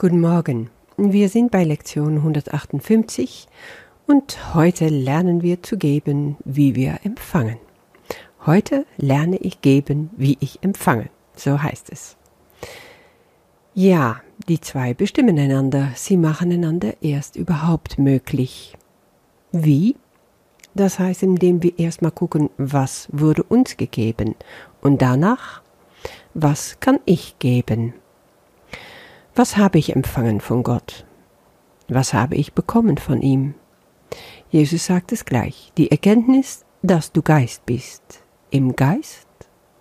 Guten Morgen. Wir sind bei Lektion 158 und heute lernen wir zu geben, wie wir empfangen. Heute lerne ich geben, wie ich empfange. So heißt es. Ja, die zwei bestimmen einander. Sie machen einander erst überhaupt möglich. Wie? Das heißt, indem wir erstmal gucken, was wurde uns gegeben und danach, was kann ich geben? Was habe ich empfangen von Gott? Was habe ich bekommen von ihm? Jesus sagt es gleich, die Erkenntnis, dass du Geist bist, im Geist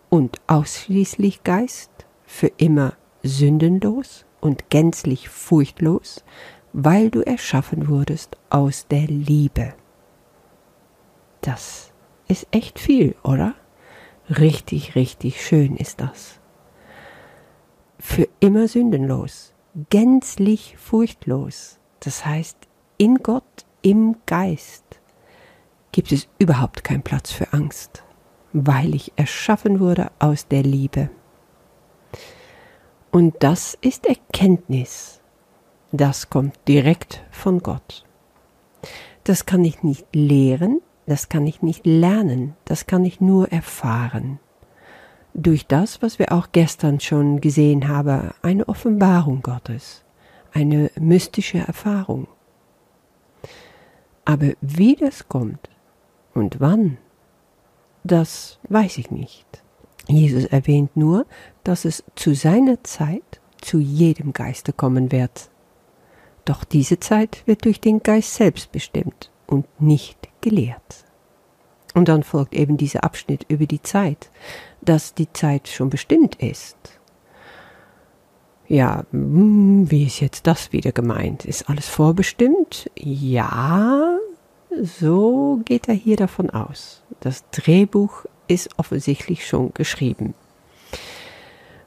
und ausschließlich Geist, für immer sündenlos und gänzlich furchtlos, weil du erschaffen wurdest aus der Liebe. Das ist echt viel, oder? Richtig, richtig schön ist das für immer sündenlos, gänzlich furchtlos. Das heißt, in Gott, im Geist gibt es überhaupt keinen Platz für Angst, weil ich erschaffen wurde aus der Liebe. Und das ist Erkenntnis. Das kommt direkt von Gott. Das kann ich nicht lehren, das kann ich nicht lernen, das kann ich nur erfahren durch das, was wir auch gestern schon gesehen haben, eine Offenbarung Gottes, eine mystische Erfahrung. Aber wie das kommt und wann, das weiß ich nicht. Jesus erwähnt nur, dass es zu seiner Zeit zu jedem Geiste kommen wird. Doch diese Zeit wird durch den Geist selbst bestimmt und nicht gelehrt. Und dann folgt eben dieser Abschnitt über die Zeit, dass die Zeit schon bestimmt ist. Ja, hm, wie ist jetzt das wieder gemeint? Ist alles vorbestimmt? Ja, so geht er hier davon aus. Das Drehbuch ist offensichtlich schon geschrieben.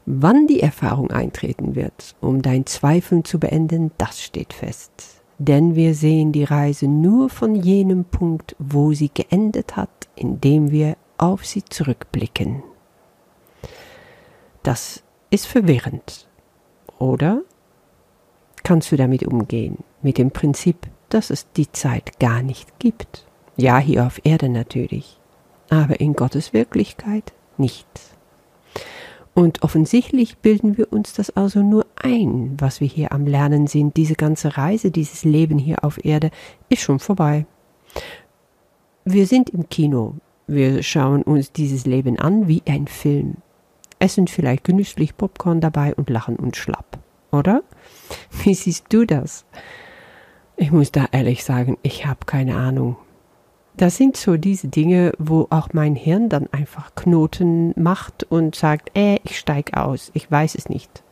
Wann die Erfahrung eintreten wird, um dein Zweifeln zu beenden, das steht fest. Denn wir sehen die Reise nur von jenem Punkt, wo sie geendet hat, indem wir auf sie zurückblicken. Das ist verwirrend. Oder kannst du damit umgehen? Mit dem Prinzip, dass es die Zeit gar nicht gibt. Ja, hier auf Erde natürlich. Aber in Gottes Wirklichkeit nicht. Und offensichtlich bilden wir uns das also nur ein, was wir hier am Lernen sind. Diese ganze Reise, dieses Leben hier auf Erde ist schon vorbei. Wir sind im Kino. Wir schauen uns dieses Leben an wie ein Film essen vielleicht genüsslich Popcorn dabei und lachen und schlapp, oder? Wie siehst du das? Ich muss da ehrlich sagen, ich habe keine Ahnung. Das sind so diese Dinge, wo auch mein Hirn dann einfach Knoten macht und sagt, äh, ich steig aus, ich weiß es nicht.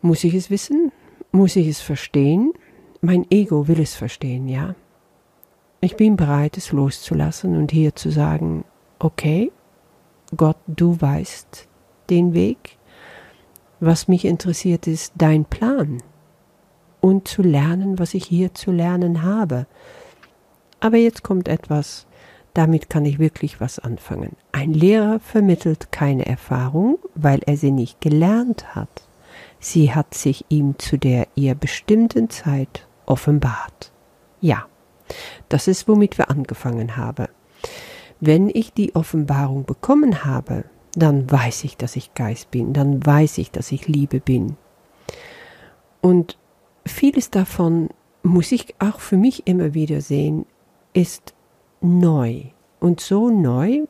Muss ich es wissen? Muss ich es verstehen? Mein Ego will es verstehen, ja. Ich bin bereit, es loszulassen und hier zu sagen, okay, Gott, du weißt den Weg. Was mich interessiert ist dein Plan und zu lernen, was ich hier zu lernen habe. Aber jetzt kommt etwas, damit kann ich wirklich was anfangen. Ein Lehrer vermittelt keine Erfahrung, weil er sie nicht gelernt hat. Sie hat sich ihm zu der ihr bestimmten Zeit offenbart. Ja, das ist, womit wir angefangen haben. Wenn ich die Offenbarung bekommen habe, dann weiß ich, dass ich Geist bin, dann weiß ich, dass ich Liebe bin. Und vieles davon muss ich auch für mich immer wieder sehen, ist neu. Und so neu,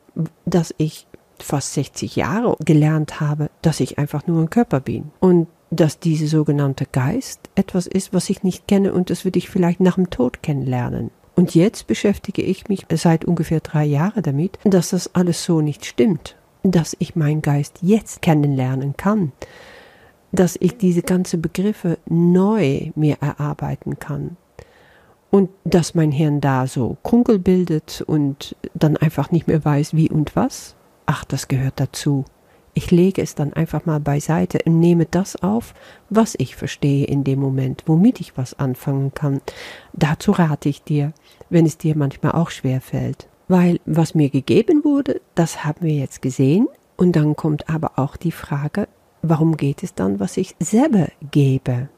dass ich fast 60 Jahre gelernt habe, dass ich einfach nur ein Körper bin. Und dass diese sogenannte Geist etwas ist, was ich nicht kenne und das würde ich vielleicht nach dem Tod kennenlernen. Und jetzt beschäftige ich mich seit ungefähr drei Jahren damit, dass das alles so nicht stimmt, dass ich meinen Geist jetzt kennenlernen kann, dass ich diese ganzen Begriffe neu mir erarbeiten kann und dass mein Hirn da so Krunkel bildet und dann einfach nicht mehr weiß, wie und was. Ach, das gehört dazu. Ich lege es dann einfach mal beiseite und nehme das auf, was ich verstehe in dem Moment, womit ich was anfangen kann. Dazu rate ich dir, wenn es dir manchmal auch schwer fällt. Weil was mir gegeben wurde, das haben wir jetzt gesehen. Und dann kommt aber auch die Frage, warum geht es dann, was ich selber gebe?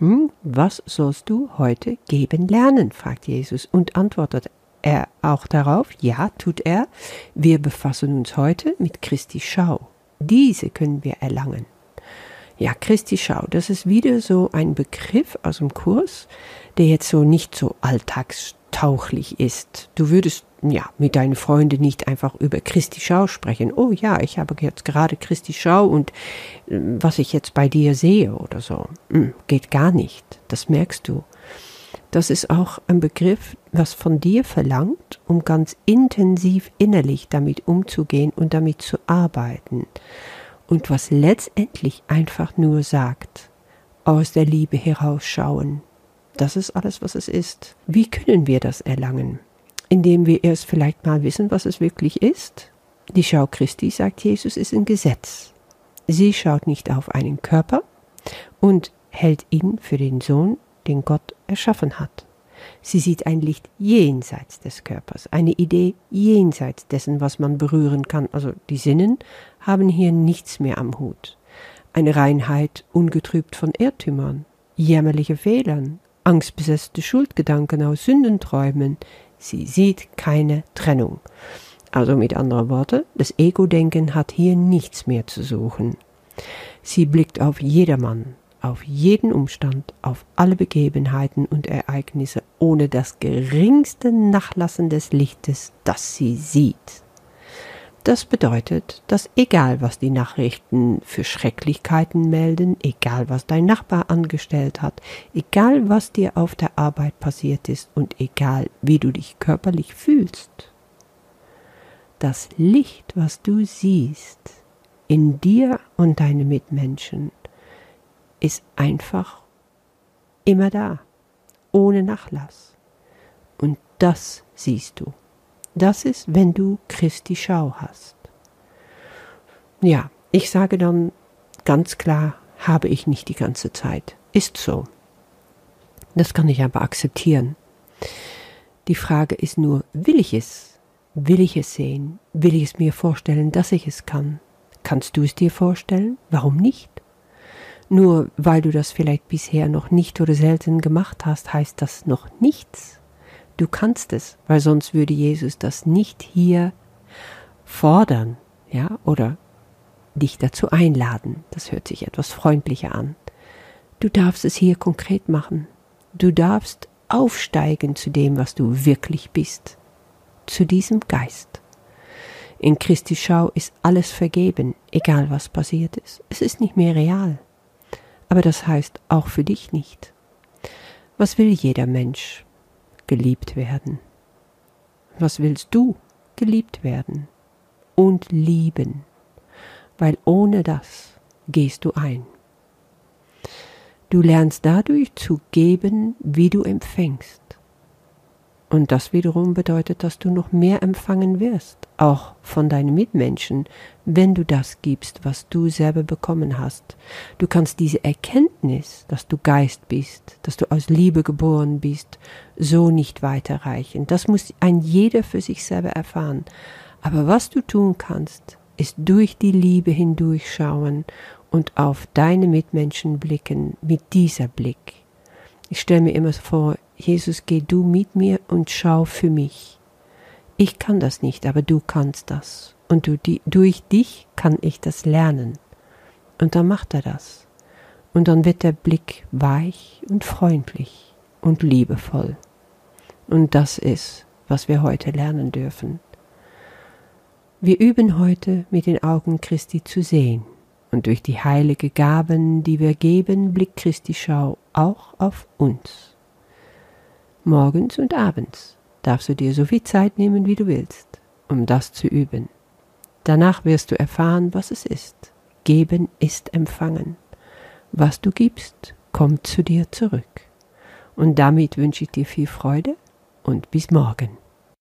Hm, was sollst du heute geben lernen? fragt Jesus und antwortet er auch darauf, ja, tut er, wir befassen uns heute mit Christi Schau. Diese können wir erlangen. Ja, Christi Schau, das ist wieder so ein Begriff aus dem Kurs, der jetzt so nicht so alltagstauchlich ist. Du würdest ja mit deinen Freunden nicht einfach über Christi Schau sprechen. Oh ja, ich habe jetzt gerade Christi Schau und äh, was ich jetzt bei dir sehe oder so. Hm, geht gar nicht. Das merkst du. Das ist auch ein Begriff, was von dir verlangt, um ganz intensiv innerlich damit umzugehen und damit zu arbeiten. Und was letztendlich einfach nur sagt, aus der Liebe herausschauen. Das ist alles, was es ist. Wie können wir das erlangen? Indem wir erst vielleicht mal wissen, was es wirklich ist. Die Schau Christi, sagt Jesus, ist ein Gesetz. Sie schaut nicht auf einen Körper und hält ihn für den Sohn den Gott erschaffen hat. Sie sieht ein Licht jenseits des Körpers, eine Idee jenseits dessen, was man berühren kann. Also die Sinnen haben hier nichts mehr am Hut. Eine Reinheit ungetrübt von Irrtümern, jämmerliche Fehlern, angstbesetzte Schuldgedanken aus Sündenträumen. Sie sieht keine Trennung. Also mit anderen Worten, das Ego-Denken hat hier nichts mehr zu suchen. Sie blickt auf jedermann, auf jeden Umstand, auf alle Begebenheiten und Ereignisse ohne das geringste Nachlassen des Lichtes, das sie sieht. Das bedeutet, dass egal was die Nachrichten für Schrecklichkeiten melden, egal was dein Nachbar angestellt hat, egal was dir auf der Arbeit passiert ist und egal wie du dich körperlich fühlst, das Licht, was du siehst, in dir und deine Mitmenschen, ist einfach immer da, ohne Nachlass. Und das siehst du. Das ist, wenn du Christi Schau hast. Ja, ich sage dann ganz klar, habe ich nicht die ganze Zeit. Ist so. Das kann ich aber akzeptieren. Die Frage ist nur, will ich es? Will ich es sehen? Will ich es mir vorstellen, dass ich es kann? Kannst du es dir vorstellen? Warum nicht? Nur weil du das vielleicht bisher noch nicht oder selten gemacht hast, heißt das noch nichts. Du kannst es, weil sonst würde Jesus das nicht hier fordern, ja, oder dich dazu einladen. Das hört sich etwas freundlicher an. Du darfst es hier konkret machen. Du darfst aufsteigen zu dem, was du wirklich bist, zu diesem Geist. In Christi Schau ist alles vergeben, egal was passiert ist. Es ist nicht mehr real. Aber das heißt auch für dich nicht. Was will jeder Mensch? Geliebt werden. Was willst du? Geliebt werden und lieben, weil ohne das gehst du ein. Du lernst dadurch zu geben, wie du empfängst. Und das wiederum bedeutet, dass du noch mehr empfangen wirst, auch von deinen Mitmenschen, wenn du das gibst, was du selber bekommen hast. Du kannst diese Erkenntnis, dass du Geist bist, dass du aus Liebe geboren bist, so nicht weiterreichen. Das muss ein jeder für sich selber erfahren. Aber was du tun kannst, ist durch die Liebe hindurchschauen und auf deine Mitmenschen blicken mit dieser Blick. Ich stelle mir immer vor, Jesus, geh du mit mir und schau für mich. Ich kann das nicht, aber du kannst das. Und du, die, durch dich kann ich das lernen. Und dann macht er das. Und dann wird der Blick weich und freundlich und liebevoll. Und das ist, was wir heute lernen dürfen. Wir üben heute mit den Augen Christi zu sehen. Und durch die heilige Gaben, die wir geben, blickt Christi Schau auch auf uns. Morgens und abends darfst du dir so viel Zeit nehmen, wie du willst, um das zu üben. Danach wirst du erfahren, was es ist. Geben ist empfangen. Was du gibst, kommt zu dir zurück. Und damit wünsche ich dir viel Freude und bis morgen.